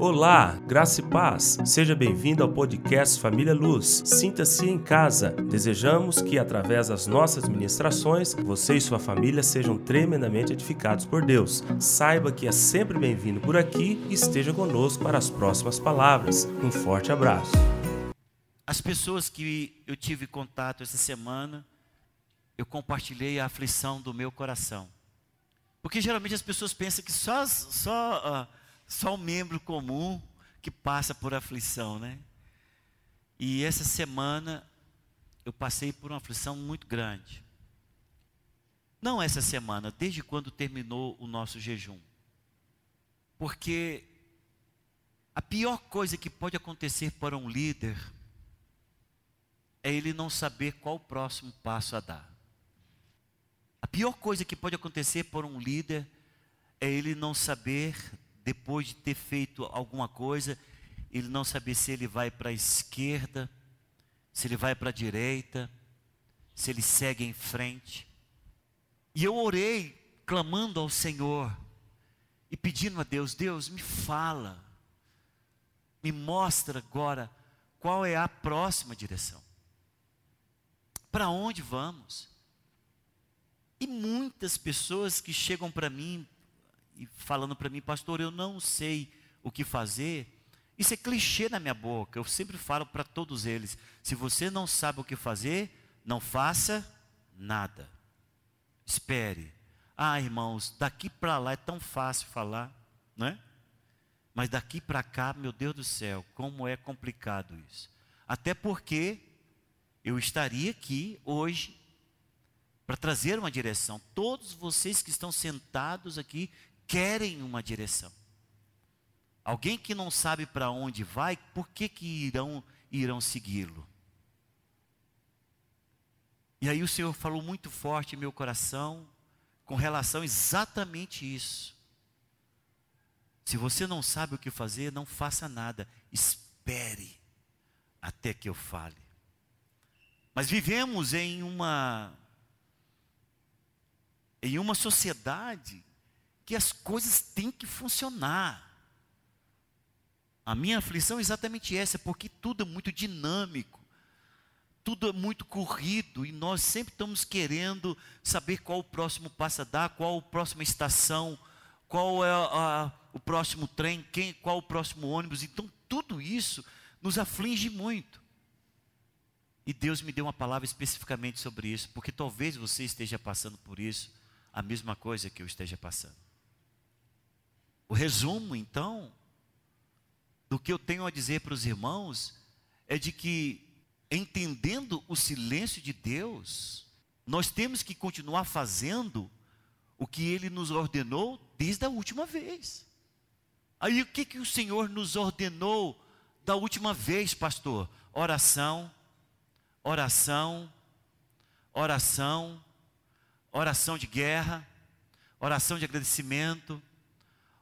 Olá, graça e paz. Seja bem-vindo ao podcast Família Luz. Sinta-se em casa. Desejamos que, através das nossas ministrações, você e sua família sejam tremendamente edificados por Deus. Saiba que é sempre bem-vindo por aqui e esteja conosco para as próximas palavras. Um forte abraço. As pessoas que eu tive contato essa semana, eu compartilhei a aflição do meu coração. Porque geralmente as pessoas pensam que só, só uh, só um membro comum que passa por aflição, né? E essa semana eu passei por uma aflição muito grande. Não essa semana, desde quando terminou o nosso jejum. Porque a pior coisa que pode acontecer para um líder é ele não saber qual o próximo passo a dar. A pior coisa que pode acontecer para um líder é ele não saber depois de ter feito alguma coisa, ele não saber se ele vai para a esquerda, se ele vai para a direita, se ele segue em frente. E eu orei, clamando ao Senhor e pedindo a Deus: Deus, me fala, me mostra agora qual é a próxima direção. Para onde vamos? E muitas pessoas que chegam para mim e falando para mim, pastor, eu não sei o que fazer. Isso é clichê na minha boca. Eu sempre falo para todos eles: se você não sabe o que fazer, não faça nada. Espere. Ah, irmãos, daqui para lá é tão fácil falar, não é? Mas daqui para cá, meu Deus do céu, como é complicado isso. Até porque eu estaria aqui hoje para trazer uma direção. Todos vocês que estão sentados aqui querem uma direção. Alguém que não sabe para onde vai, por que, que irão, irão segui-lo? E aí o Senhor falou muito forte em meu coração com relação a exatamente isso. Se você não sabe o que fazer, não faça nada. Espere até que eu fale. Mas vivemos em uma em uma sociedade que as coisas têm que funcionar. A minha aflição é exatamente essa, porque tudo é muito dinâmico, tudo é muito corrido e nós sempre estamos querendo saber qual o próximo passo a dar, qual a próxima estação, qual é a, o próximo trem, quem, qual o próximo ônibus. Então, tudo isso nos aflige muito. E Deus me deu uma palavra especificamente sobre isso, porque talvez você esteja passando por isso, a mesma coisa que eu esteja passando. O resumo, então, do que eu tenho a dizer para os irmãos é de que, entendendo o silêncio de Deus, nós temos que continuar fazendo o que Ele nos ordenou desde a última vez. Aí o que, que o Senhor nos ordenou da última vez, pastor? Oração, oração, oração, oração de guerra, oração de agradecimento,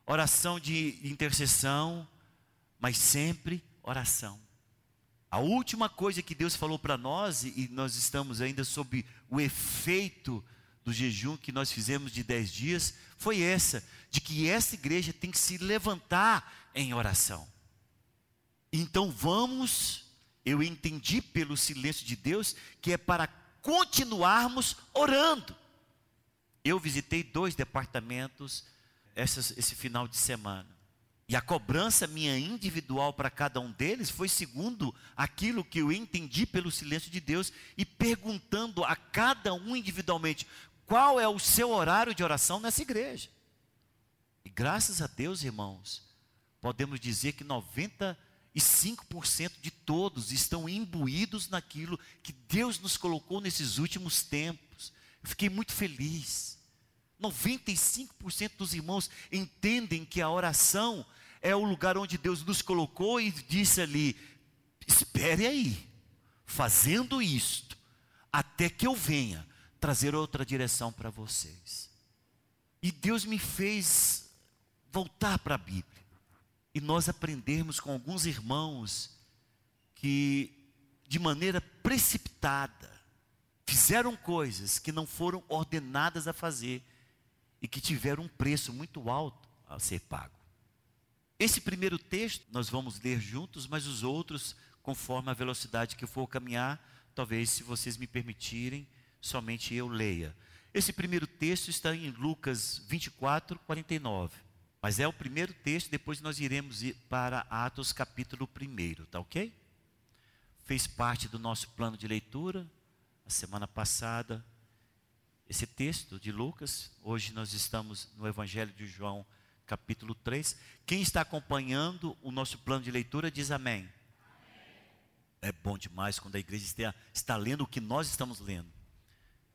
oração de intercessão, mas sempre oração. A última coisa que Deus falou para nós, e nós estamos ainda sob o efeito do jejum que nós fizemos de dez dias, foi essa, de que essa igreja tem que se levantar em oração. Então vamos, eu entendi pelo silêncio de Deus, que é para continuarmos orando. Eu visitei dois departamentos esse final de semana. E a cobrança minha individual para cada um deles foi segundo aquilo que eu entendi pelo silêncio de Deus e perguntando a cada um individualmente qual é o seu horário de oração nessa igreja. E graças a Deus, irmãos, podemos dizer que 95% de todos estão imbuídos naquilo que Deus nos colocou nesses últimos tempos. Eu fiquei muito feliz. 95% dos irmãos entendem que a oração é o lugar onde Deus nos colocou e disse ali: espere aí, fazendo isto, até que eu venha trazer outra direção para vocês. E Deus me fez voltar para a Bíblia e nós aprendermos com alguns irmãos que, de maneira precipitada, fizeram coisas que não foram ordenadas a fazer e que tiveram um preço muito alto a ser pago. Esse primeiro texto nós vamos ler juntos, mas os outros, conforme a velocidade que eu for caminhar, talvez, se vocês me permitirem, somente eu leia. Esse primeiro texto está em Lucas 24, 49. Mas é o primeiro texto, depois nós iremos ir para Atos capítulo 1, tá ok? Fez parte do nosso plano de leitura, a semana passada, esse texto de Lucas. Hoje nós estamos no Evangelho de João, capítulo 3. Quem está acompanhando o nosso plano de leitura diz amém. amém. É bom demais quando a igreja está, está lendo o que nós estamos lendo,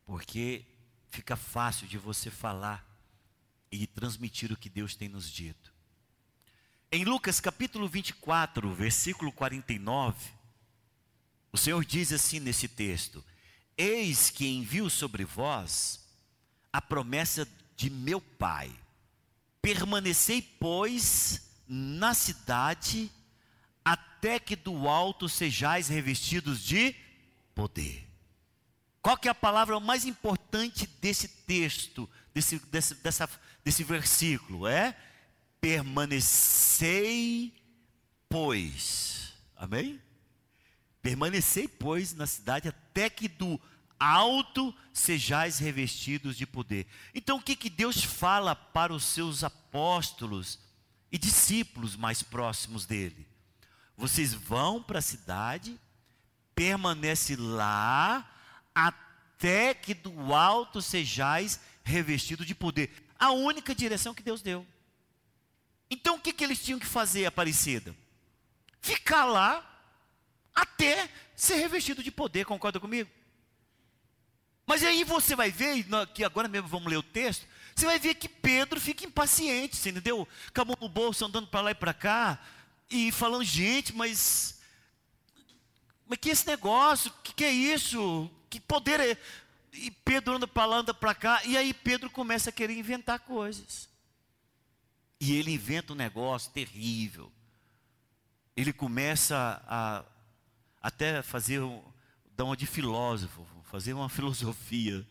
porque fica fácil de você falar e transmitir o que Deus tem nos dito. Em Lucas capítulo 24, versículo 49, o Senhor diz assim nesse texto: Eis que envio sobre vós a promessa de meu Pai. Permanecei, pois, na cidade, até que do alto sejais revestidos de poder. Qual que é a palavra mais importante desse texto, desse, desse, dessa, desse versículo? É permanecei, pois. Amém? Permanecei, pois, na cidade até que do alto sejais revestidos de poder. Então, o que, que Deus fala para os seus apóstolos e discípulos mais próximos dele? Vocês vão para a cidade, permanece lá, até que do alto sejais revestidos de poder. A única direção que Deus deu. Então, o que, que eles tinham que fazer, Aparecida? Ficar lá até ser revestido de poder, concorda comigo? Mas aí você vai ver, que agora mesmo vamos ler o texto, você vai ver que Pedro fica impaciente, você entendeu? Com a mão no bolso, andando para lá e para cá, e falando, gente, mas. Mas que esse negócio? Que que é isso? Que poder é? E Pedro anda para lá, anda para cá, e aí Pedro começa a querer inventar coisas. E ele inventa um negócio terrível. Ele começa a até fazer, dar uma de filósofo, fazer uma filosofia.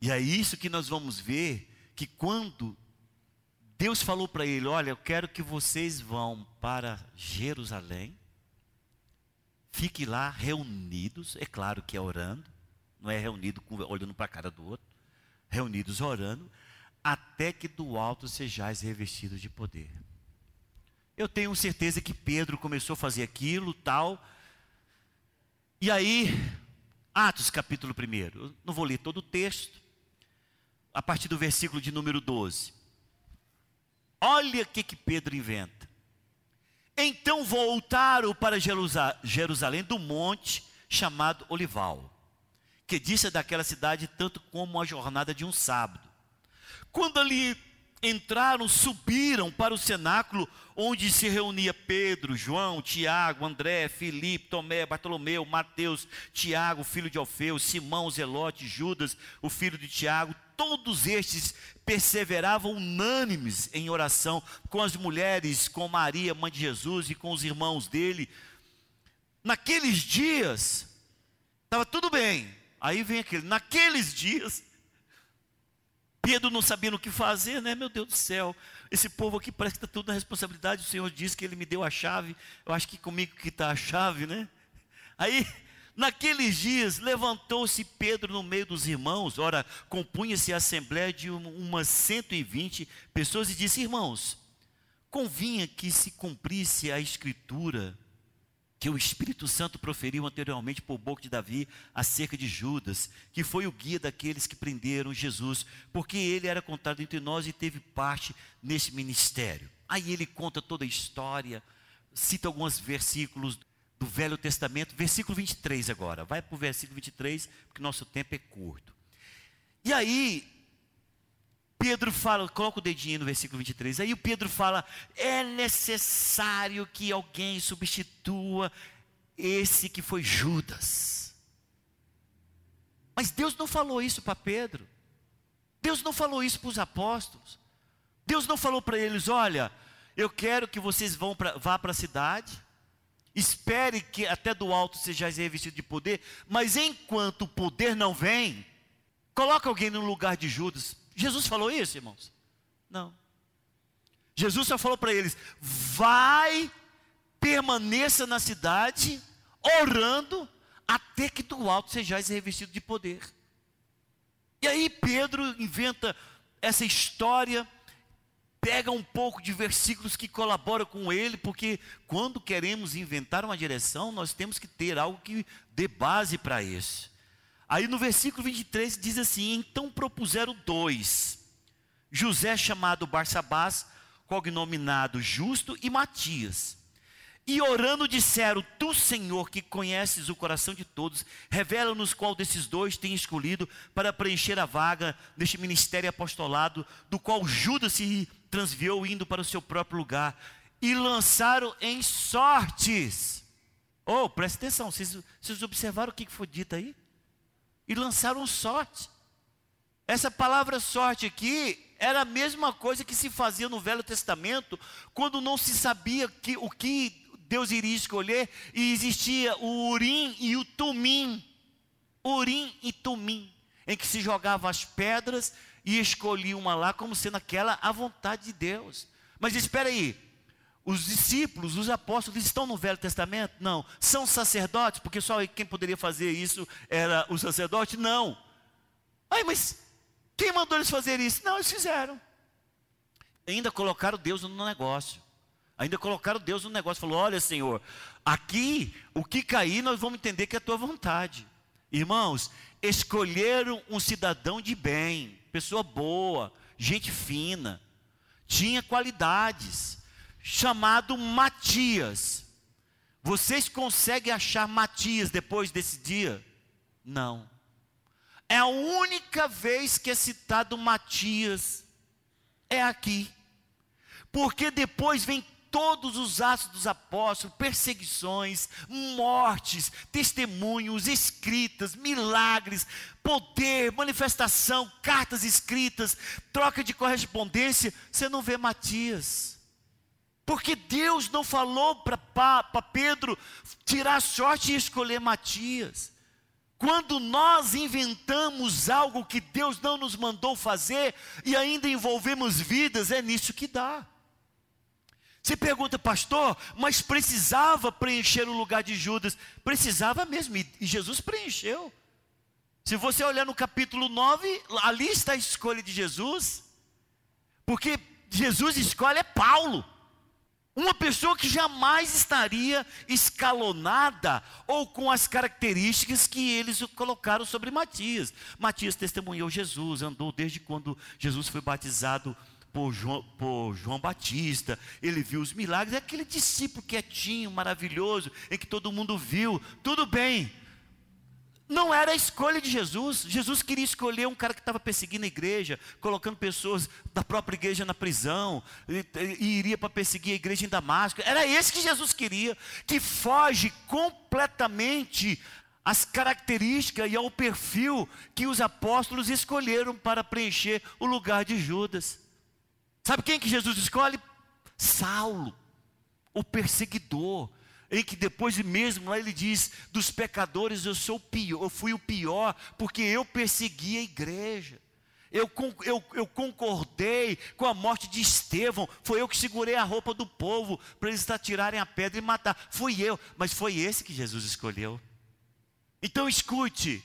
E é isso que nós vamos ver, que quando Deus falou para ele: Olha, eu quero que vocês vão para Jerusalém, fique lá reunidos, é claro que é orando, não é reunido olhando para a cara do outro, reunidos orando, até que do alto sejais revestidos de poder. Eu tenho certeza que Pedro começou a fazer aquilo, tal, e aí, Atos capítulo 1, eu não vou ler todo o texto, a partir do versículo de número 12. Olha o que, que Pedro inventa. Então voltaram para Jerusalém do monte chamado Olival, que disse daquela cidade tanto como a jornada de um sábado. Quando ali entraram, subiram para o cenáculo onde se reunia Pedro, João, Tiago, André, Filipe, Tomé, Bartolomeu, Mateus, Tiago, filho de Alfeu, Simão, Zelote, Judas, o filho de Tiago, todos estes perseveravam unânimes em oração com as mulheres, com Maria, mãe de Jesus e com os irmãos dele. Naqueles dias, estava tudo bem. Aí vem aquele, naqueles dias, Pedro não sabendo o que fazer, né? Meu Deus do céu, esse povo aqui parece que está tudo na responsabilidade. O Senhor disse que Ele me deu a chave. Eu acho que comigo que está a chave, né? Aí, naqueles dias, levantou-se Pedro no meio dos irmãos. Ora, compunha-se a assembleia de umas 120 pessoas e disse: Irmãos, convinha que se cumprisse a escritura que o Espírito Santo proferiu anteriormente por boca de Davi acerca de Judas, que foi o guia daqueles que prenderam Jesus, porque ele era contado entre nós e teve parte nesse ministério. Aí ele conta toda a história, cita alguns versículos do Velho Testamento, versículo 23 agora, vai para o versículo 23, porque nosso tempo é curto. E aí, Pedro fala, coloca o dedinho no versículo 23. Aí o Pedro fala: é necessário que alguém substitua esse que foi Judas. Mas Deus não falou isso para Pedro. Deus não falou isso para os apóstolos. Deus não falou para eles: olha, eu quero que vocês vão pra, vá para a cidade, espere que até do alto sejais revestido de poder, mas enquanto o poder não vem, coloca alguém no lugar de Judas Jesus falou isso, irmãos? Não. Jesus só falou para eles: vai, permaneça na cidade, orando, até que do alto sejais revestido de poder. E aí Pedro inventa essa história, pega um pouco de versículos que colaboram com ele, porque quando queremos inventar uma direção, nós temos que ter algo que dê base para isso. Aí no versículo 23 diz assim: Então propuseram dois, José chamado Barsabás, cognominado Justo, e Matias. E orando disseram: Tu, Senhor, que conheces o coração de todos, revela-nos qual desses dois tem escolhido para preencher a vaga neste ministério apostolado, do qual Judas se transviou indo para o seu próprio lugar. E lançaram em sortes. Oh, presta atenção, vocês, vocês observaram o que foi dito aí? E lançaram sorte. Essa palavra sorte aqui era a mesma coisa que se fazia no Velho Testamento, quando não se sabia que, o que Deus iria escolher, e existia o Urim e o Tumim. Urim e Tumim, em que se jogava as pedras e escolhia uma lá como sendo aquela a vontade de Deus. Mas espera aí, os discípulos, os apóstolos estão no Velho Testamento? Não. São sacerdotes? Porque só quem poderia fazer isso era o sacerdote? Não. Ai, mas quem mandou eles fazer isso? Não, eles fizeram. Ainda colocaram Deus no negócio. Ainda colocaram Deus no negócio. Falou: Olha, Senhor, aqui o que cair nós vamos entender que é a tua vontade. Irmãos, escolheram um cidadão de bem, pessoa boa, gente fina, tinha qualidades, chamado Matias. Vocês conseguem achar Matias depois desse dia? Não. É a única vez que é citado Matias, é aqui. Porque depois vem todos os atos dos apóstolos, perseguições, mortes, testemunhos, escritas, milagres, poder, manifestação, cartas escritas, troca de correspondência, você não vê Matias. Porque Deus não falou para Pedro tirar sorte e escolher Matias. Quando nós inventamos algo que Deus não nos mandou fazer e ainda envolvemos vidas, é nisso que dá. Você pergunta, pastor, mas precisava preencher o lugar de Judas? Precisava mesmo, e Jesus preencheu. Se você olhar no capítulo 9, ali está a escolha de Jesus, porque Jesus escolhe é Paulo, uma pessoa que jamais estaria escalonada ou com as características que eles colocaram sobre Matias. Matias testemunhou Jesus, andou desde quando Jesus foi batizado por João, por João Batista, ele viu os milagres, é aquele discípulo quietinho, maravilhoso, em que todo mundo viu, tudo bem. Não era a escolha de Jesus. Jesus queria escolher um cara que estava perseguindo a igreja, colocando pessoas da própria igreja na prisão, e, e iria para perseguir a igreja em Damasco. Era esse que Jesus queria, que foge completamente às características e ao perfil que os apóstolos escolheram para preencher o lugar de Judas. Sabe quem que Jesus escolhe? Saulo, o perseguidor, em que depois mesmo lá ele diz: dos pecadores eu sou o pior, eu fui o pior, porque eu persegui a igreja. Eu, eu, eu, concordei com a morte de Estevão. Foi eu que segurei a roupa do povo para eles tirarem a pedra e matar. Fui eu, mas foi esse que Jesus escolheu. Então escute: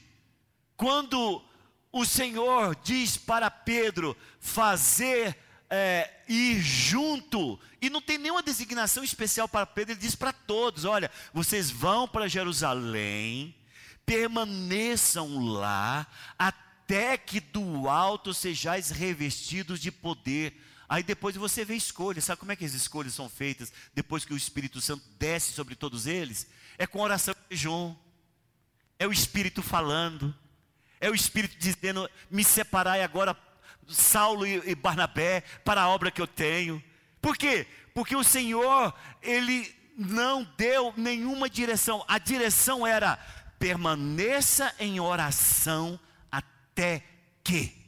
quando o Senhor diz para Pedro fazer é, ir junto, e não tem nenhuma designação especial para Pedro, ele diz para todos: olha, vocês vão para Jerusalém, permaneçam lá, até que do alto sejais revestidos de poder. Aí depois você vê escolhas, sabe como é que as escolhas são feitas depois que o Espírito Santo desce sobre todos eles? É com oração e jejum, é o Espírito falando, é o Espírito dizendo: me separai agora Saulo e Barnabé para a obra que eu tenho. Por quê? Porque o Senhor, Ele não deu nenhuma direção. A direção era: permaneça em oração até que.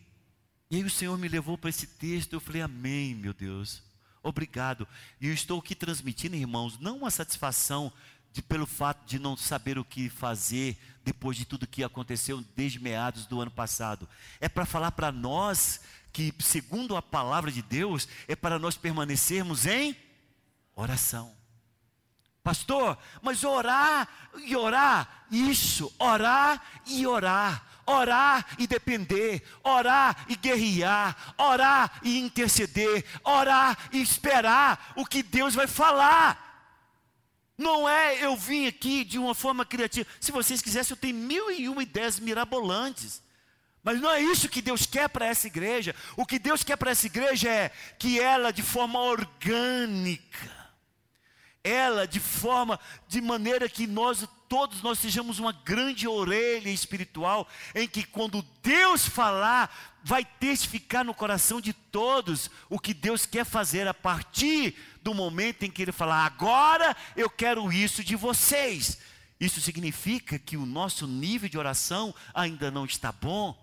E aí o Senhor me levou para esse texto, eu falei, amém, meu Deus. Obrigado. E eu estou aqui transmitindo, irmãos, não uma satisfação de, pelo fato de não saber o que fazer depois de tudo que aconteceu desde meados do ano passado. É para falar para nós que, segundo a palavra de Deus, é para nós permanecermos em oração. Pastor, mas orar e orar, isso, orar e orar, orar e depender, orar e guerrear, orar e interceder, orar e esperar o que Deus vai falar. Não é eu vim aqui de uma forma criativa. Se vocês quisessem, eu tenho mil e uma ideias mirabolantes. Mas não é isso que Deus quer para essa igreja. O que Deus quer para essa igreja é que ela, de forma orgânica, ela de forma, de maneira que nós todos nós sejamos uma grande orelha espiritual, em que quando Deus falar, vai testificar no coração de todos o que Deus quer fazer a partir do momento em que Ele falar, agora eu quero isso de vocês. Isso significa que o nosso nível de oração ainda não está bom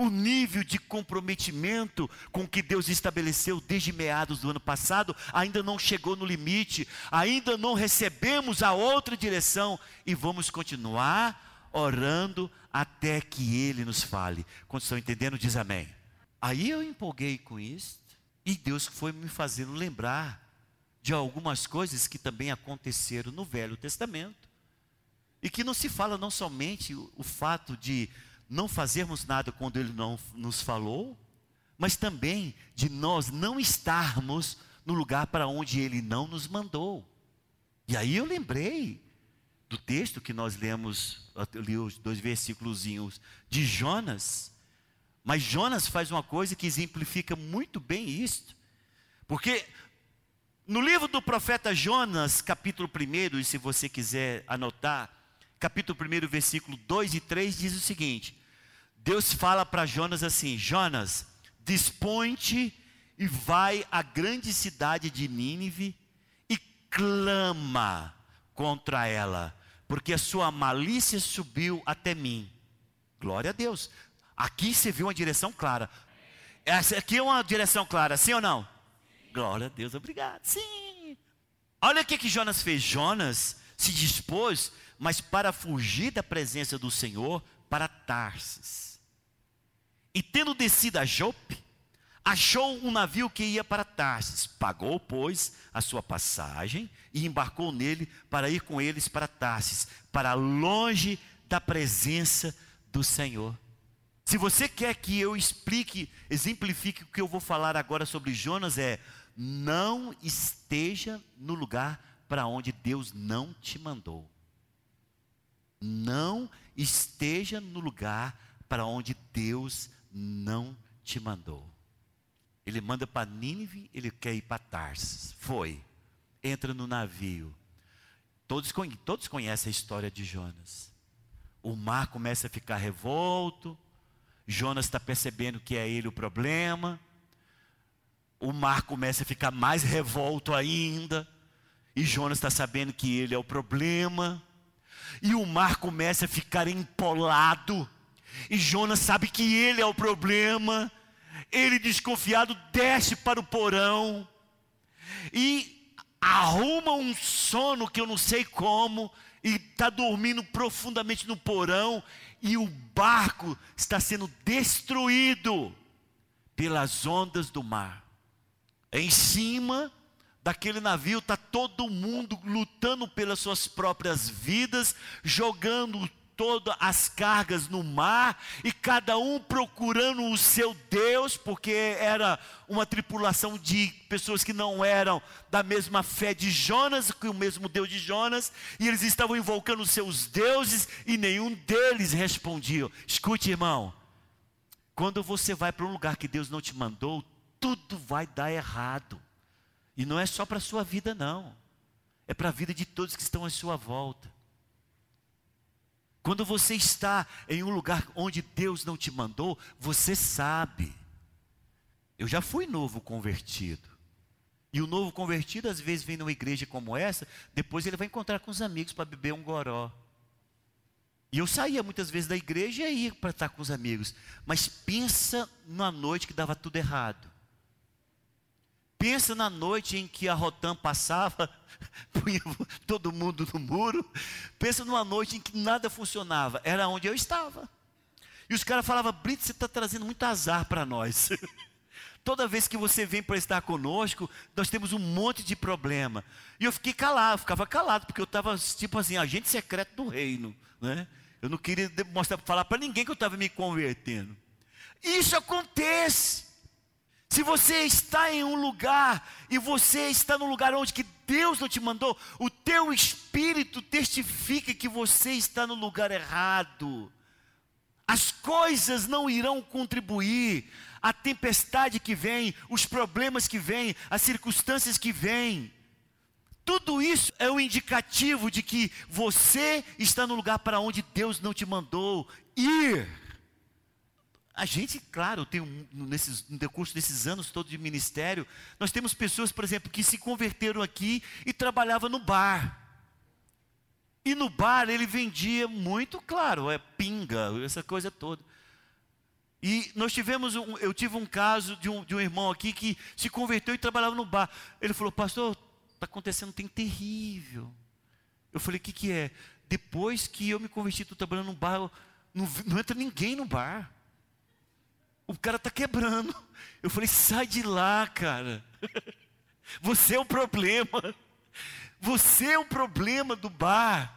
o nível de comprometimento com que Deus estabeleceu desde meados do ano passado ainda não chegou no limite, ainda não recebemos a outra direção e vamos continuar orando até que Ele nos fale. Quando estão entendendo, diz amém. Aí eu empolguei com isso e Deus foi me fazendo lembrar de algumas coisas que também aconteceram no Velho Testamento e que não se fala não somente o, o fato de não fazermos nada quando Ele não nos falou, mas também de nós não estarmos no lugar para onde Ele não nos mandou. E aí eu lembrei do texto que nós lemos, eu li os dois versículos de Jonas, mas Jonas faz uma coisa que exemplifica muito bem isto, porque no livro do profeta Jonas, capítulo 1, e se você quiser anotar, capítulo 1, versículo 2 e 3, diz o seguinte: Deus fala para Jonas assim: Jonas, dispõe-te e vai à grande cidade de Nínive e clama contra ela, porque a sua malícia subiu até mim. Glória a Deus. Aqui você viu uma direção clara. Essa aqui é uma direção clara, sim ou não? Glória a Deus, obrigado. Sim. Olha o que, que Jonas fez. Jonas se dispôs, mas para fugir da presença do Senhor, para Tarsis. E tendo descido a Jope, achou um navio que ia para Tarsis. Pagou, pois, a sua passagem e embarcou nele para ir com eles para Tarsis, para longe da presença do Senhor. Se você quer que eu explique, exemplifique o que eu vou falar agora sobre Jonas, é: não esteja no lugar para onde Deus não te mandou. Não esteja no lugar para onde Deus não te mandou. Ele manda para Nínive, ele quer ir para Tarsis. Foi. Entra no navio. Todos, todos conhecem a história de Jonas. O mar começa a ficar revolto. Jonas está percebendo que é ele o problema. O mar começa a ficar mais revolto ainda. E Jonas está sabendo que ele é o problema. E o mar começa a ficar empolado. E Jonas sabe que ele é o problema. Ele, desconfiado, desce para o porão e arruma um sono que eu não sei como, e está dormindo profundamente no porão, e o barco está sendo destruído pelas ondas do mar. Em cima daquele navio está todo mundo lutando pelas suas próprias vidas, jogando todas as cargas no mar e cada um procurando o seu Deus, porque era uma tripulação de pessoas que não eram da mesma fé de Jonas, que o mesmo Deus de Jonas, e eles estavam invocando os seus deuses e nenhum deles respondia. Escute, irmão, quando você vai para um lugar que Deus não te mandou, tudo vai dar errado. E não é só para a sua vida, não. É para a vida de todos que estão à sua volta. Quando você está em um lugar onde Deus não te mandou, você sabe. Eu já fui novo convertido. E o novo convertido, às vezes, vem numa igreja como essa, depois ele vai encontrar com os amigos para beber um goró. E eu saía muitas vezes da igreja e ia para estar com os amigos. Mas pensa na noite que dava tudo errado. Pensa na noite em que a Rotan passava, punha todo mundo no muro. Pensa numa noite em que nada funcionava. Era onde eu estava. E os caras falavam, Brito, você está trazendo muito azar para nós. Toda vez que você vem para estar conosco, nós temos um monte de problema. E eu fiquei calado, ficava calado, porque eu estava tipo assim, agente secreto do reino. Né? Eu não queria mostrar, falar para ninguém que eu estava me convertendo. Isso acontece. Se você está em um lugar e você está no lugar onde que Deus não te mandou, o teu espírito testifica que você está no lugar errado. As coisas não irão contribuir, a tempestade que vem, os problemas que vêm, as circunstâncias que vêm. Tudo isso é um indicativo de que você está no lugar para onde Deus não te mandou ir. A gente, claro, tem um, nesses, no decurso desses anos todos de ministério, nós temos pessoas, por exemplo, que se converteram aqui e trabalhavam no bar. E no bar ele vendia muito, claro, é pinga, essa coisa toda. E nós tivemos, um, eu tive um caso de um, de um irmão aqui que se converteu e trabalhava no bar. Ele falou, pastor, está acontecendo um tem terrível. Eu falei, o que, que é? Depois que eu me converti, estou trabalhando no bar, não, não entra ninguém no bar o cara está quebrando. Eu falei, sai de lá, cara. Você é o problema. Você é o problema do bar.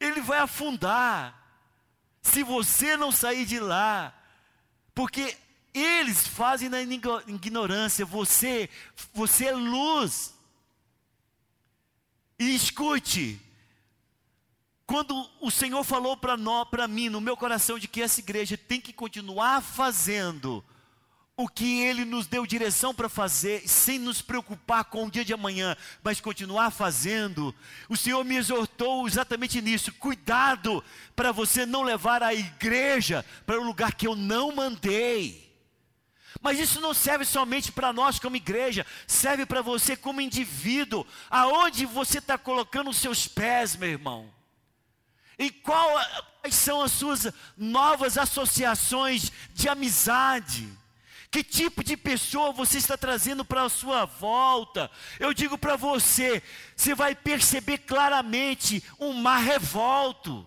Ele vai afundar. Se você não sair de lá. Porque eles fazem na ignorância. Você, você é luz. E escute, quando o Senhor falou para mim, no meu coração, de que essa igreja tem que continuar fazendo o que Ele nos deu direção para fazer, sem nos preocupar com o dia de amanhã, mas continuar fazendo, o Senhor me exortou exatamente nisso: cuidado para você não levar a igreja para um lugar que eu não mandei. Mas isso não serve somente para nós como igreja, serve para você como indivíduo. Aonde você está colocando os seus pés, meu irmão? E quais são as suas novas associações de amizade? Que tipo de pessoa você está trazendo para a sua volta? Eu digo para você, você vai perceber claramente um mar revolto.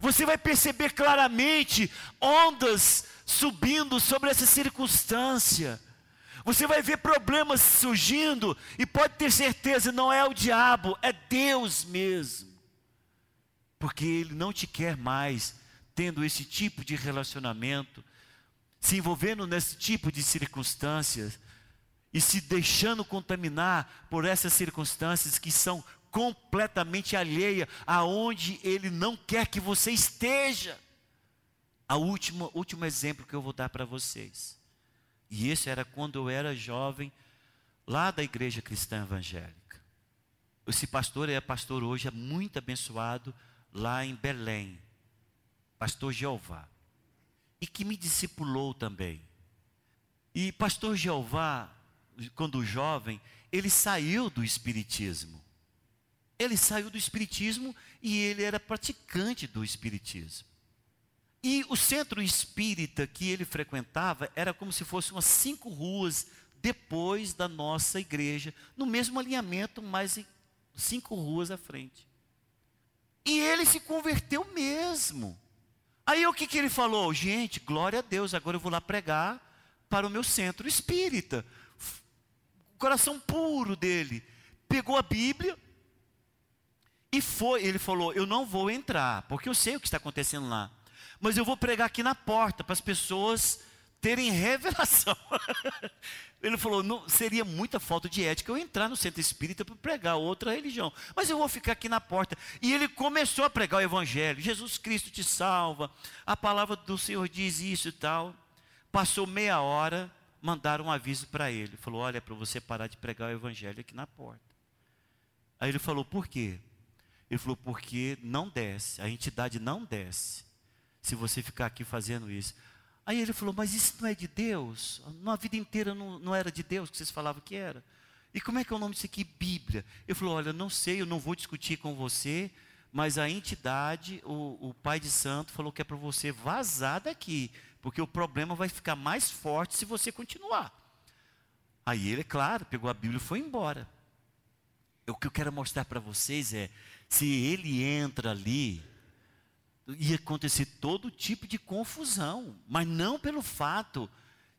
Você vai perceber claramente ondas subindo sobre essa circunstância. Você vai ver problemas surgindo e pode ter certeza, não é o diabo, é Deus mesmo porque Ele não te quer mais tendo esse tipo de relacionamento, se envolvendo nesse tipo de circunstâncias e se deixando contaminar por essas circunstâncias que são completamente alheia aonde Ele não quer que você esteja. A última, último exemplo que eu vou dar para vocês. E esse era quando eu era jovem, lá da igreja cristã evangélica. Esse pastor é pastor hoje, é muito abençoado lá em Belém, pastor Jeová, e que me discipulou também. E pastor Jeová, quando jovem, ele saiu do espiritismo. Ele saiu do espiritismo e ele era praticante do espiritismo. E o centro espírita que ele frequentava era como se fosse umas cinco ruas depois da nossa igreja, no mesmo alinhamento, mas cinco ruas à frente. E ele se converteu mesmo. Aí o que, que ele falou? Gente, glória a Deus, agora eu vou lá pregar para o meu centro espírita. O coração puro dele. Pegou a Bíblia e foi. Ele falou: Eu não vou entrar, porque eu sei o que está acontecendo lá. Mas eu vou pregar aqui na porta para as pessoas terem revelação. Ele falou: não, seria muita falta de ética eu entrar no centro espírita para pregar outra religião, mas eu vou ficar aqui na porta. E ele começou a pregar o evangelho: Jesus Cristo te salva, a palavra do Senhor diz isso e tal. Passou meia hora, mandaram um aviso para ele: falou, olha, é para você parar de pregar o evangelho aqui na porta. Aí ele falou: por quê? Ele falou: porque não desce, a entidade não desce, se você ficar aqui fazendo isso. Aí ele falou: Mas isso não é de Deus? Na vida inteira não, não era de Deus que vocês falavam que era. E como é que é o nome disso aqui? Bíblia. Eu falou: Olha, não sei, eu não vou discutir com você, mas a entidade, o, o pai de santo, falou que é para você vazar daqui, porque o problema vai ficar mais forte se você continuar. Aí ele, é claro, pegou a Bíblia e foi embora. O que eu quero mostrar para vocês é: se ele entra ali, ia acontecer todo tipo de confusão, mas não pelo fato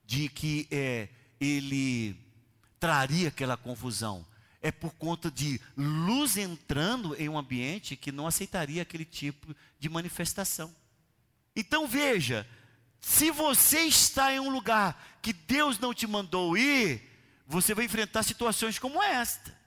de que é, ele traria aquela confusão. É por conta de luz entrando em um ambiente que não aceitaria aquele tipo de manifestação. Então veja, se você está em um lugar que Deus não te mandou ir, você vai enfrentar situações como esta.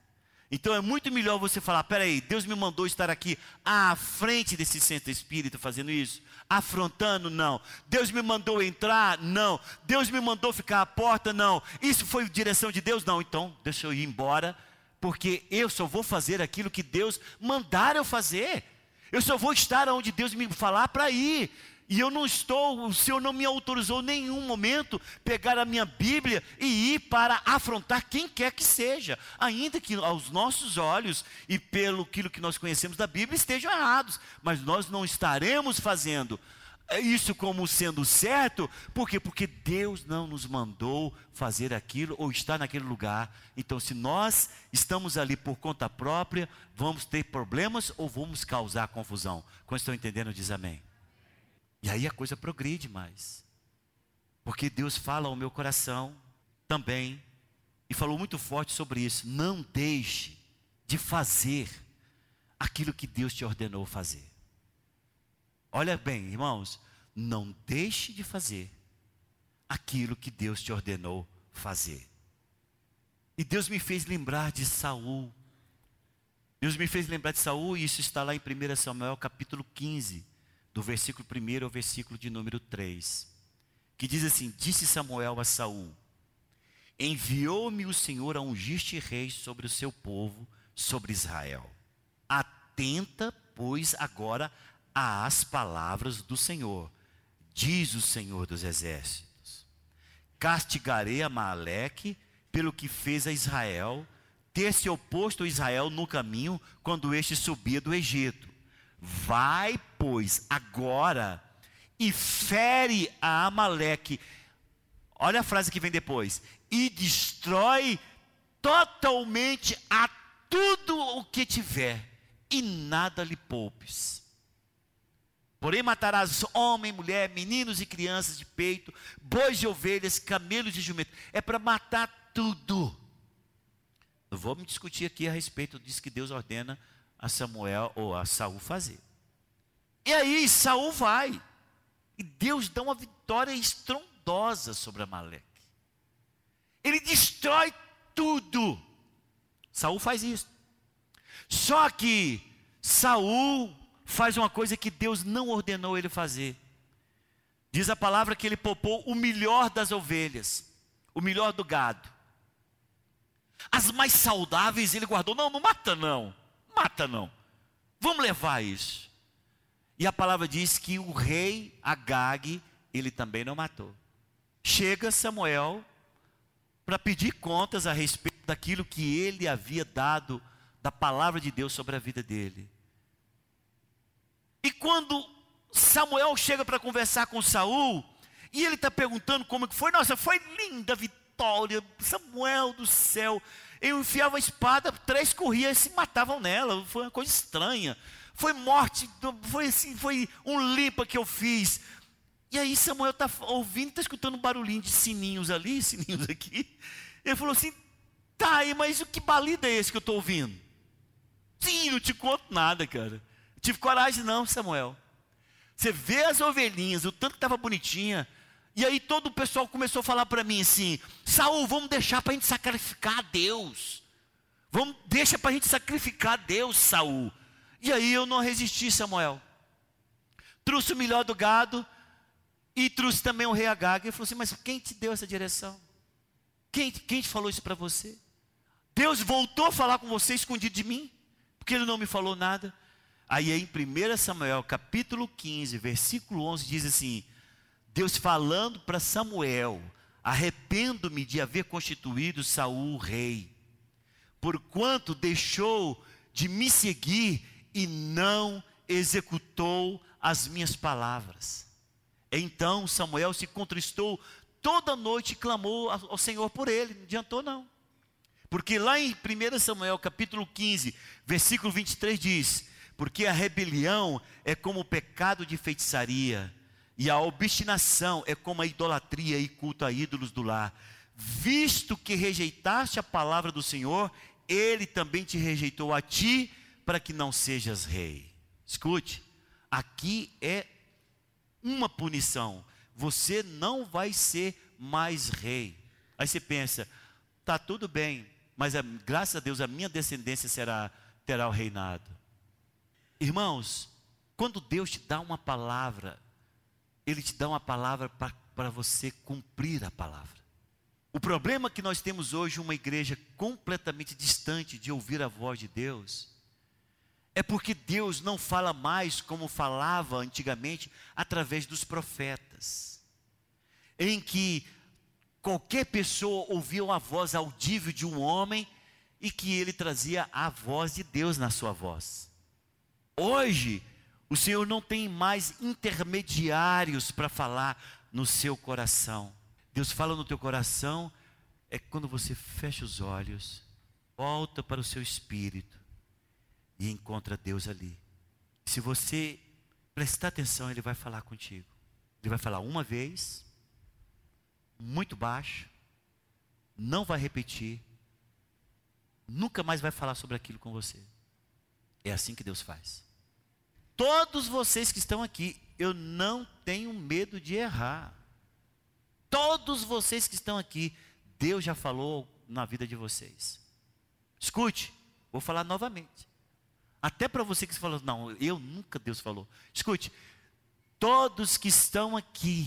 Então é muito melhor você falar: peraí, Deus me mandou estar aqui à frente desse centro espírita fazendo isso, afrontando? Não. Deus me mandou entrar? Não. Deus me mandou ficar à porta? Não. Isso foi direção de Deus? Não. Então, deixa eu ir embora, porque eu só vou fazer aquilo que Deus mandar eu fazer. Eu só vou estar onde Deus me falar para ir. E eu não estou, o Senhor não me autorizou em nenhum momento pegar a minha Bíblia e ir para afrontar quem quer que seja, ainda que aos nossos olhos e pelo que nós conhecemos da Bíblia estejam errados, mas nós não estaremos fazendo isso como sendo certo, por quê? Porque Deus não nos mandou fazer aquilo ou estar naquele lugar. Então, se nós estamos ali por conta própria, vamos ter problemas ou vamos causar confusão. Quando estão entendendo, diz amém. E aí a coisa progride mais. Porque Deus fala ao meu coração também, e falou muito forte sobre isso. Não deixe de fazer aquilo que Deus te ordenou fazer. Olha bem, irmãos, não deixe de fazer aquilo que Deus te ordenou fazer. E Deus me fez lembrar de Saul. Deus me fez lembrar de Saul, e isso está lá em 1 Samuel capítulo 15 do versículo 1 ao versículo de número 3, que diz assim: Disse Samuel a Saul: Enviou-me o Senhor a ungir-te rei sobre o seu povo, sobre Israel. Atenta, pois, agora às palavras do Senhor, diz o Senhor dos exércitos: Castigarei a Maleque pelo que fez a Israel, ter se oposto a Israel no caminho quando este subia do Egito Vai, pois, agora e fere a Amaleque. Olha a frase que vem depois. E destrói totalmente a tudo o que tiver, e nada lhe poupes. Porém matarás homem, mulher, meninos e crianças de peito, bois e ovelhas, camelos e jumentos. É para matar tudo. Não vou me discutir aqui a respeito disso que Deus ordena a Samuel ou a Saul fazer. E aí Saul vai. E Deus dá uma vitória estrondosa sobre Amaleque. Ele destrói tudo. Saul faz isso. Só que Saul faz uma coisa que Deus não ordenou ele fazer. Diz a palavra que ele poupou o melhor das ovelhas, o melhor do gado. As mais saudáveis ele guardou. Não, não mata não. Mata não. Vamos levar isso. E a palavra diz que o rei Agag, ele também não matou. Chega Samuel para pedir contas a respeito daquilo que ele havia dado da palavra de Deus sobre a vida dele. E quando Samuel chega para conversar com Saul, e ele está perguntando como que foi, nossa, foi linda a vitória, Samuel do céu, eu enfiava a espada, três corriam e se matavam nela. Foi uma coisa estranha. Foi morte, foi assim, foi um limpa que eu fiz. E aí Samuel está ouvindo, está escutando um barulhinho de sininhos ali, sininhos aqui. Ele falou assim: tá aí, mas o que balida é esse que eu estou ouvindo? Sim, não te conto nada, cara. Tive coragem não, Samuel. Você vê as ovelhinhas, o tanto que estava bonitinha. E aí todo o pessoal começou a falar para mim assim: Saul, vamos deixar para a gente sacrificar a Deus. Vamos, deixa para a gente sacrificar a Deus, Saul. E aí eu não resisti, Samuel. Trouxe o melhor do gado e trouxe também o rei Agag. Ele falou assim: Mas quem te deu essa direção? Quem, quem te falou isso para você? Deus voltou a falar com você escondido de mim? Porque ele não me falou nada. Aí em 1 Samuel capítulo 15, versículo 11 diz assim: Deus falando para Samuel: Arrependo-me de haver constituído Saul rei, porquanto deixou de me seguir e não executou as minhas palavras. Então Samuel se contristou toda noite e clamou ao Senhor por ele, não adiantou não. Porque lá em 1 Samuel capítulo 15, versículo 23 diz: Porque a rebelião é como o pecado de feitiçaria, E a obstinação é como a idolatria e culto a ídolos do lar. Visto que rejeitaste a palavra do Senhor, ele também te rejeitou a ti, para que não sejas rei. Escute, aqui é uma punição. Você não vai ser mais rei. Aí você pensa, tá tudo bem, mas a, graças a Deus a minha descendência será terá o reinado. Irmãos, quando Deus te dá uma palavra, Ele te dá uma palavra para você cumprir a palavra. O problema é que nós temos hoje uma igreja completamente distante de ouvir a voz de Deus, é porque Deus não fala mais como falava antigamente através dos profetas, em que qualquer pessoa ouvia uma voz audível de um homem e que ele trazia a voz de Deus na sua voz. Hoje, o Senhor não tem mais intermediários para falar no seu coração. Deus fala no teu coração é quando você fecha os olhos, volta para o seu espírito e encontra Deus ali. Se você prestar atenção, Ele vai falar contigo. Ele vai falar uma vez, muito baixo, não vai repetir, nunca mais vai falar sobre aquilo com você. É assim que Deus faz. Todos vocês que estão aqui, eu não tenho medo de errar. Todos vocês que estão aqui, Deus já falou na vida de vocês. Escute, vou falar novamente. Até para você que falou, não, eu nunca Deus falou. Escute, todos que estão aqui,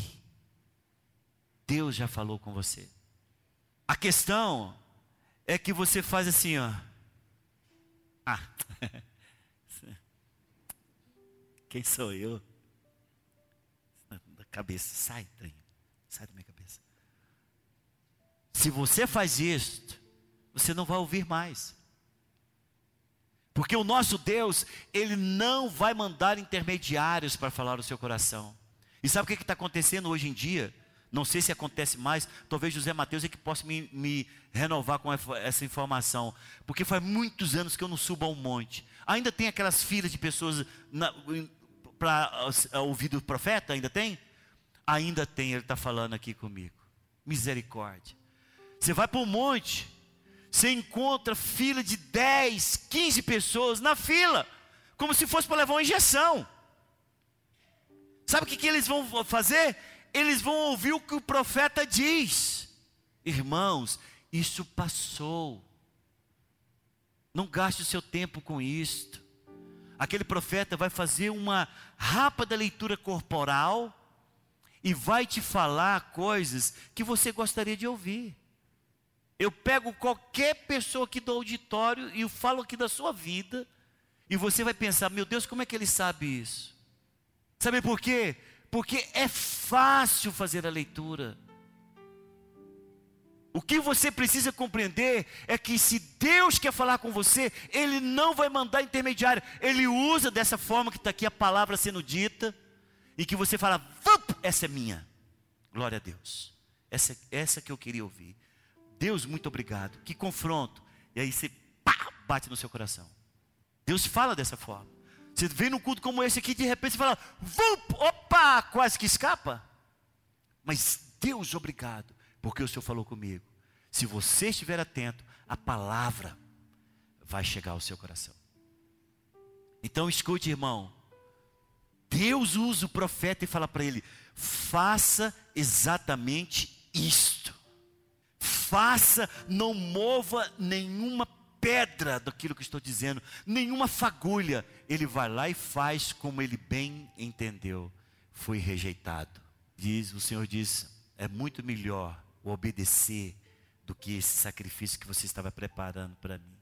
Deus já falou com você. A questão é que você faz assim, ó. Ah, quem sou eu? Da cabeça, sai daí, sai da minha cabeça. Se você faz isto, você não vai ouvir mais. Porque o nosso Deus, Ele não vai mandar intermediários para falar o seu coração. E sabe o que está acontecendo hoje em dia? Não sei se acontece mais, talvez José Mateus é que possa me, me renovar com essa informação. Porque faz muitos anos que eu não subo a um monte. Ainda tem aquelas filas de pessoas para ouvir do profeta? Ainda tem? Ainda tem, ele está falando aqui comigo. Misericórdia. Você vai para um monte, você encontra fila de 10, 15 pessoas na fila, como se fosse para levar uma injeção. Sabe o que, que eles vão fazer? eles vão ouvir o que o profeta diz. Irmãos, isso passou. Não gaste o seu tempo com isto. Aquele profeta vai fazer uma rápida leitura corporal e vai te falar coisas que você gostaria de ouvir. Eu pego qualquer pessoa aqui do auditório e eu falo aqui da sua vida, e você vai pensar: meu Deus, como é que ele sabe isso? Sabe por quê? porque é fácil fazer a leitura. O que você precisa compreender é que se Deus quer falar com você, Ele não vai mandar intermediário, Ele usa dessa forma que está aqui a palavra sendo dita, e que você fala, essa é minha. Glória a Deus. Essa, essa que eu queria ouvir. Deus, muito obrigado. Que confronto. E aí você pá, bate no seu coração. Deus fala dessa forma. Você vem num culto como esse aqui, de repente você fala, Vup, opa, quase que escapa. Mas Deus, obrigado, porque o Senhor falou comigo. Se você estiver atento, a palavra vai chegar ao seu coração. Então escute, irmão. Deus usa o profeta e fala para ele: faça exatamente isto. Faça, não mova nenhuma pedra daquilo que estou dizendo, nenhuma fagulha. Ele vai lá e faz como ele bem entendeu. Foi rejeitado. Diz, o Senhor diz, é muito melhor o obedecer do que esse sacrifício que você estava preparando para mim.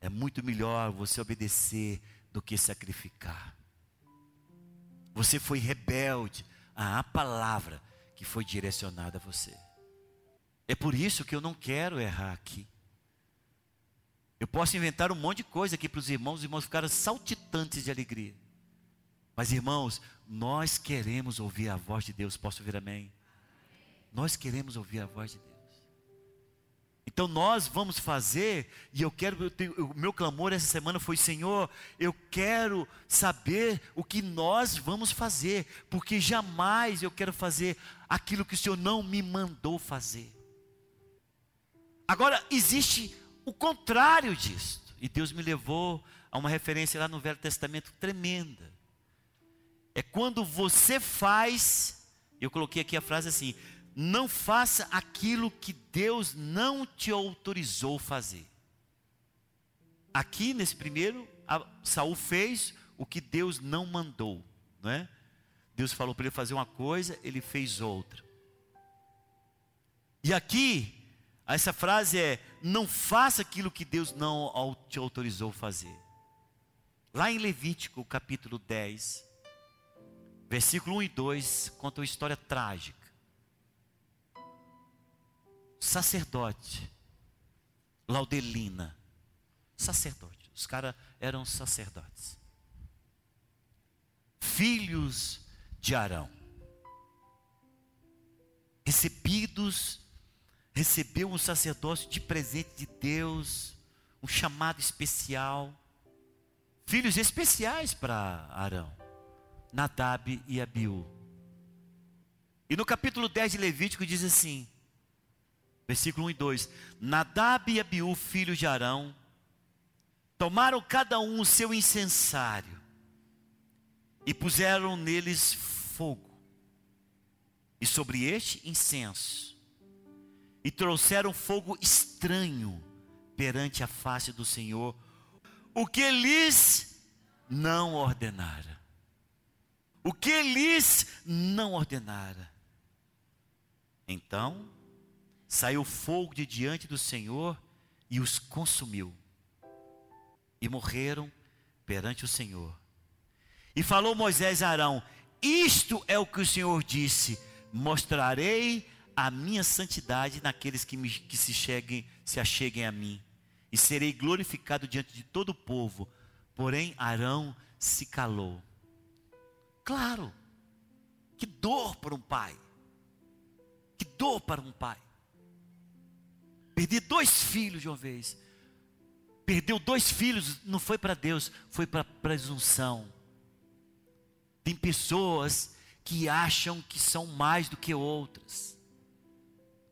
É muito melhor você obedecer do que sacrificar. Você foi rebelde à palavra que foi direcionada a você. É por isso que eu não quero errar aqui. Eu posso inventar um monte de coisa aqui para os irmãos, os irmãos ficaram saltitantes de alegria. Mas irmãos, nós queremos ouvir a voz de Deus. Posso ouvir amém? Nós queremos ouvir a voz de Deus. Então nós vamos fazer, e eu quero, o meu clamor essa semana foi: Senhor, eu quero saber o que nós vamos fazer, porque jamais eu quero fazer aquilo que o Senhor não me mandou fazer. Agora, existe o contrário disso, e Deus me levou a uma referência lá no Velho Testamento tremenda. É quando você faz, eu coloquei aqui a frase assim: não faça aquilo que Deus não te autorizou fazer. Aqui nesse primeiro, Saul fez o que Deus não mandou, não é? Deus falou para ele fazer uma coisa, ele fez outra. E aqui, essa frase é: não faça aquilo que Deus não te autorizou fazer. Lá em Levítico, capítulo 10, versículo 1 e 2, conta uma história trágica. Sacerdote, Laudelina, sacerdote, os caras eram sacerdotes, filhos de Arão, recebidos, recebeu um sacerdócio de presente de Deus, um chamado especial, filhos especiais para Arão, Nadab e Abiú. E no capítulo 10 de Levítico diz assim: Versículo 1 e 2: Nadab e Abiú, filhos de Arão, tomaram cada um o seu incensário e puseram neles fogo, e sobre este incenso, e trouxeram fogo estranho perante a face do Senhor, o que lhes não ordenara. O que lhes não ordenara. Então, saiu fogo de diante do Senhor e os consumiu. E morreram perante o Senhor. E falou Moisés a Arão: Isto é o que o Senhor disse: Mostrarei a minha santidade naqueles que, me, que se, cheguem, se acheguem a mim, e serei glorificado diante de todo o povo. Porém, Arão se calou. Claro, que dor para um pai, que dor para um pai. Perdi dois filhos de uma vez. Perdeu dois filhos, não foi para Deus, foi para presunção. Tem pessoas que acham que são mais do que outras.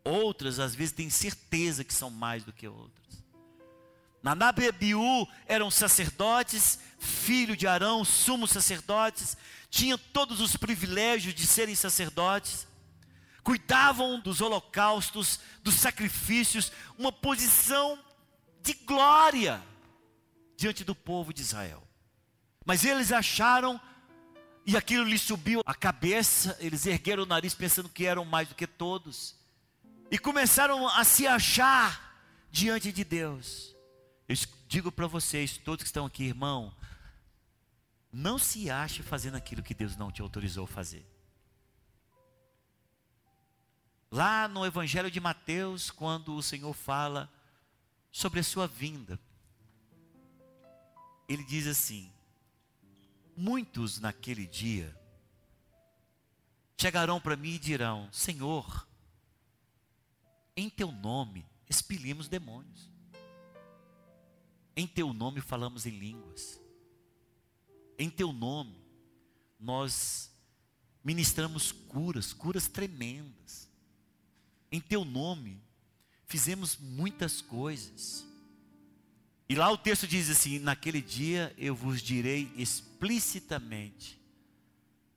Outras, às vezes, têm certeza que são mais do que outras. Nadab e Abiú eram sacerdotes, filho de Arão, sumos sacerdotes, tinham todos os privilégios de serem sacerdotes cuidavam dos holocaustos, dos sacrifícios, uma posição de glória diante do povo de Israel. Mas eles acharam, e aquilo lhes subiu a cabeça, eles ergueram o nariz pensando que eram mais do que todos, e começaram a se achar diante de Deus. Eu digo para vocês, todos que estão aqui, irmão, não se ache fazendo aquilo que Deus não te autorizou fazer. Lá no Evangelho de Mateus, quando o Senhor fala sobre a sua vinda, ele diz assim: Muitos naquele dia chegarão para mim e dirão: Senhor, em teu nome expelimos demônios, em teu nome falamos em línguas, em teu nome nós ministramos curas, curas tremendas em teu nome fizemos muitas coisas. E lá o texto diz assim: Naquele dia eu vos direi explicitamente: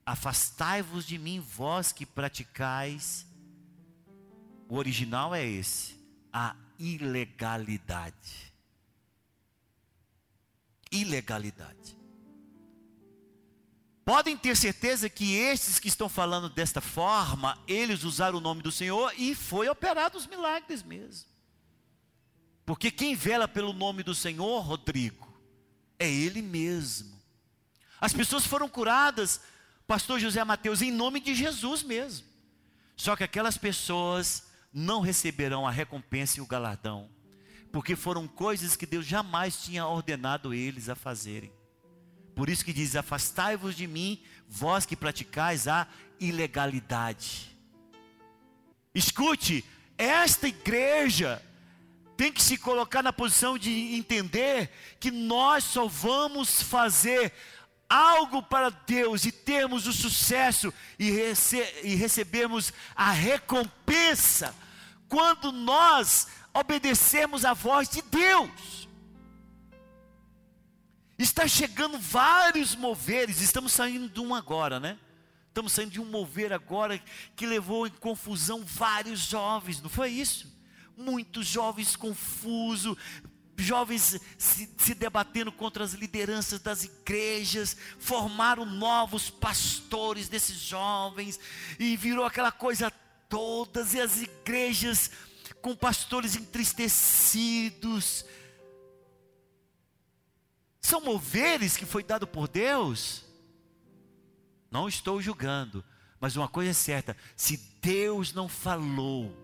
Afastai-vos de mim, vós que praticais. O original é esse: a ilegalidade. Ilegalidade. Podem ter certeza que estes que estão falando desta forma, eles usaram o nome do Senhor e foi operado os milagres mesmo. Porque quem vela pelo nome do Senhor, Rodrigo, é Ele mesmo. As pessoas foram curadas, pastor José Mateus, em nome de Jesus mesmo. Só que aquelas pessoas não receberão a recompensa e o galardão, porque foram coisas que Deus jamais tinha ordenado eles a fazerem. Por isso que diz: Afastai-vos de mim, vós que praticais a ilegalidade. Escute, esta igreja, tem que se colocar na posição de entender que nós só vamos fazer algo para Deus e termos o sucesso e, rece e recebermos a recompensa quando nós obedecermos a voz de Deus. Está chegando vários moveres, estamos saindo de um agora, né? Estamos saindo de um mover agora que levou em confusão vários jovens, não foi isso? muitos jovens confusos, jovens se, se, debatendo contra as lideranças das igrejas, formaram novos pastores desses jovens, e virou aquela coisa todas, e as igrejas com pastores entristecidos. São moveres que foi dado por Deus? Não estou julgando, mas uma coisa é certa: se Deus não falou,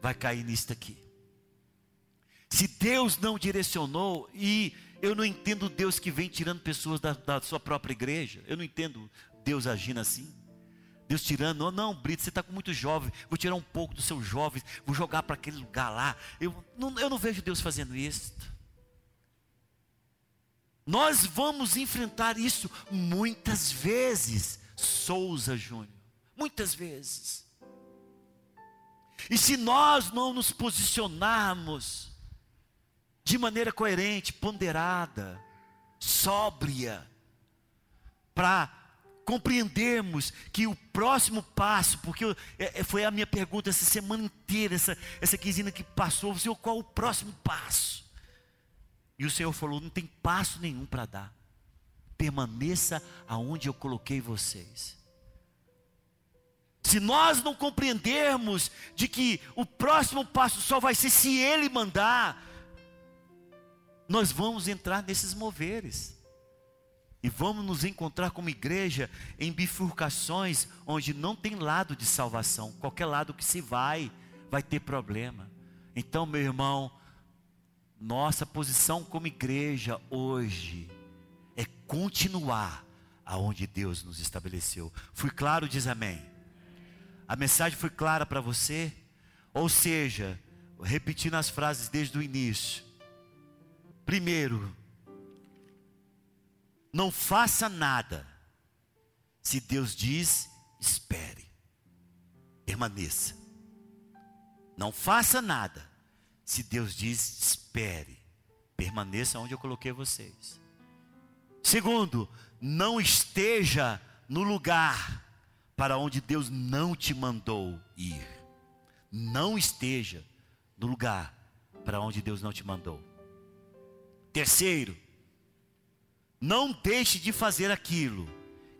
vai cair nisto aqui. Se Deus não direcionou, e eu não entendo Deus que vem tirando pessoas da, da sua própria igreja, eu não entendo Deus agindo assim. Deus tirando, oh, não, Brito, você está com muito jovem, vou tirar um pouco dos seus jovens, vou jogar para aquele lugar lá. Eu não, eu não vejo Deus fazendo isso. Nós vamos enfrentar isso muitas vezes, Souza Júnior, muitas vezes. E se nós não nos posicionarmos de maneira coerente, ponderada, sóbria, para compreendermos que o próximo passo, porque eu, é, é, foi a minha pergunta essa semana inteira, essa, essa quinzena que passou, Senhor, qual o próximo passo? E o Senhor falou: não tem passo nenhum para dar, permaneça aonde eu coloquei vocês. Se nós não compreendermos de que o próximo passo só vai ser se Ele mandar, nós vamos entrar nesses moveres. E vamos nos encontrar como igreja em bifurcações onde não tem lado de salvação. Qualquer lado que se vai, vai ter problema. Então, meu irmão, nossa posição como igreja hoje é continuar aonde Deus nos estabeleceu. Fui claro, diz amém. A mensagem foi clara para você? Ou seja, repetindo as frases desde o início. Primeiro, não faça nada. Se Deus diz, espere. Permaneça. Não faça nada. Se Deus diz, espere. Permaneça onde eu coloquei vocês. Segundo, não esteja no lugar para onde Deus não te mandou ir. Não esteja no lugar para onde Deus não te mandou. Terceiro, não deixe de fazer aquilo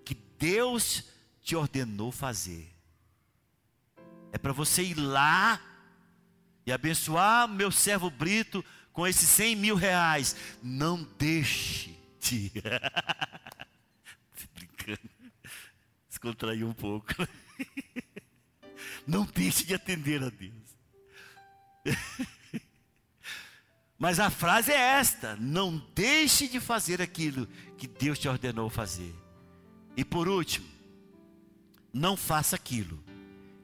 que Deus te ordenou fazer. É para você ir lá e abençoar meu servo Brito com esses 100 mil reais. Não deixe de. Brincando descontraiu um pouco. Não deixe de atender a Deus. Mas a frase é esta: não deixe de fazer aquilo que Deus te ordenou fazer. E por último, não faça aquilo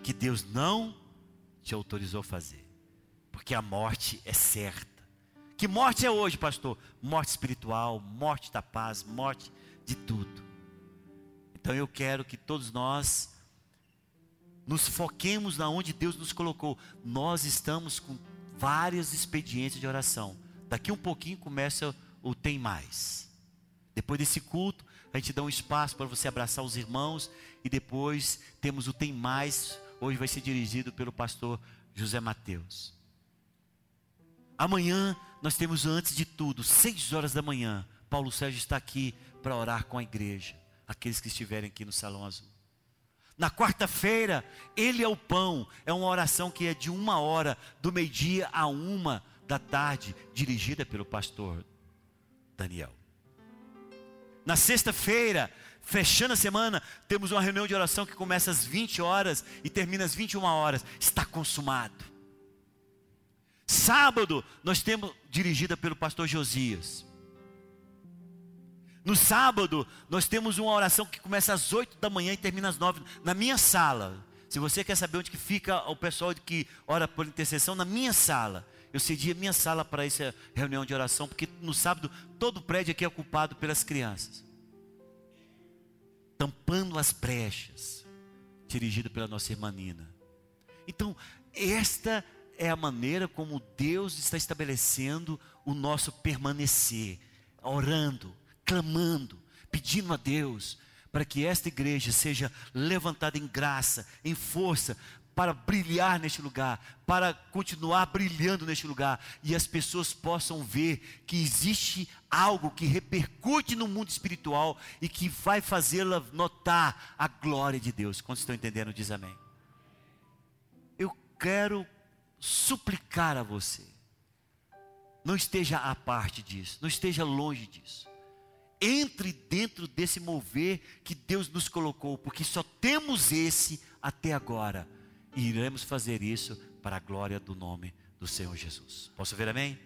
que Deus não te autorizou fazer. Porque a morte é certa. Que morte é hoje, pastor? Morte espiritual, morte da paz, morte de tudo. Então eu quero que todos nós nos foquemos na onde Deus nos colocou. Nós estamos com vários expedientes de oração. Daqui um pouquinho começa o tem mais. Depois desse culto, a gente dá um espaço para você abraçar os irmãos e depois temos o tem mais. Hoje vai ser dirigido pelo pastor José Mateus. Amanhã nós temos antes de tudo, seis horas da manhã, Paulo Sérgio está aqui para orar com a igreja aqueles que estiverem aqui no Salão Azul. Na quarta-feira, Ele é o pão, é uma oração que é de uma hora, do meio-dia a uma da tarde, dirigida pelo pastor Daniel. Na sexta-feira, fechando a semana, temos uma reunião de oração que começa às 20 horas e termina às 21 horas. Está consumado. Sábado, nós temos dirigida pelo pastor Josias. No sábado, nós temos uma oração que começa às 8 da manhã e termina às 9 na minha sala. Se você quer saber onde que fica o pessoal que ora por intercessão, na minha sala. eu cedi a minha sala para essa reunião de oração, porque no sábado todo o prédio aqui é ocupado pelas crianças. Tampando as brechas, dirigido pela nossa irmã Nina. Então, esta é a maneira como Deus está estabelecendo o nosso permanecer, orando, clamando, pedindo a Deus para que esta igreja seja levantada em graça, em força, para brilhar neste lugar, para continuar brilhando neste lugar e as pessoas possam ver que existe algo que repercute no mundo espiritual e que vai fazê-la notar a glória de Deus. Quando estão entendendo, diz amém. Eu quero suplicar a você, não esteja à parte disso, não esteja longe disso. Entre dentro desse mover que Deus nos colocou, porque só temos esse até agora e iremos fazer isso para a glória do nome do Senhor Jesus. Posso ver amém?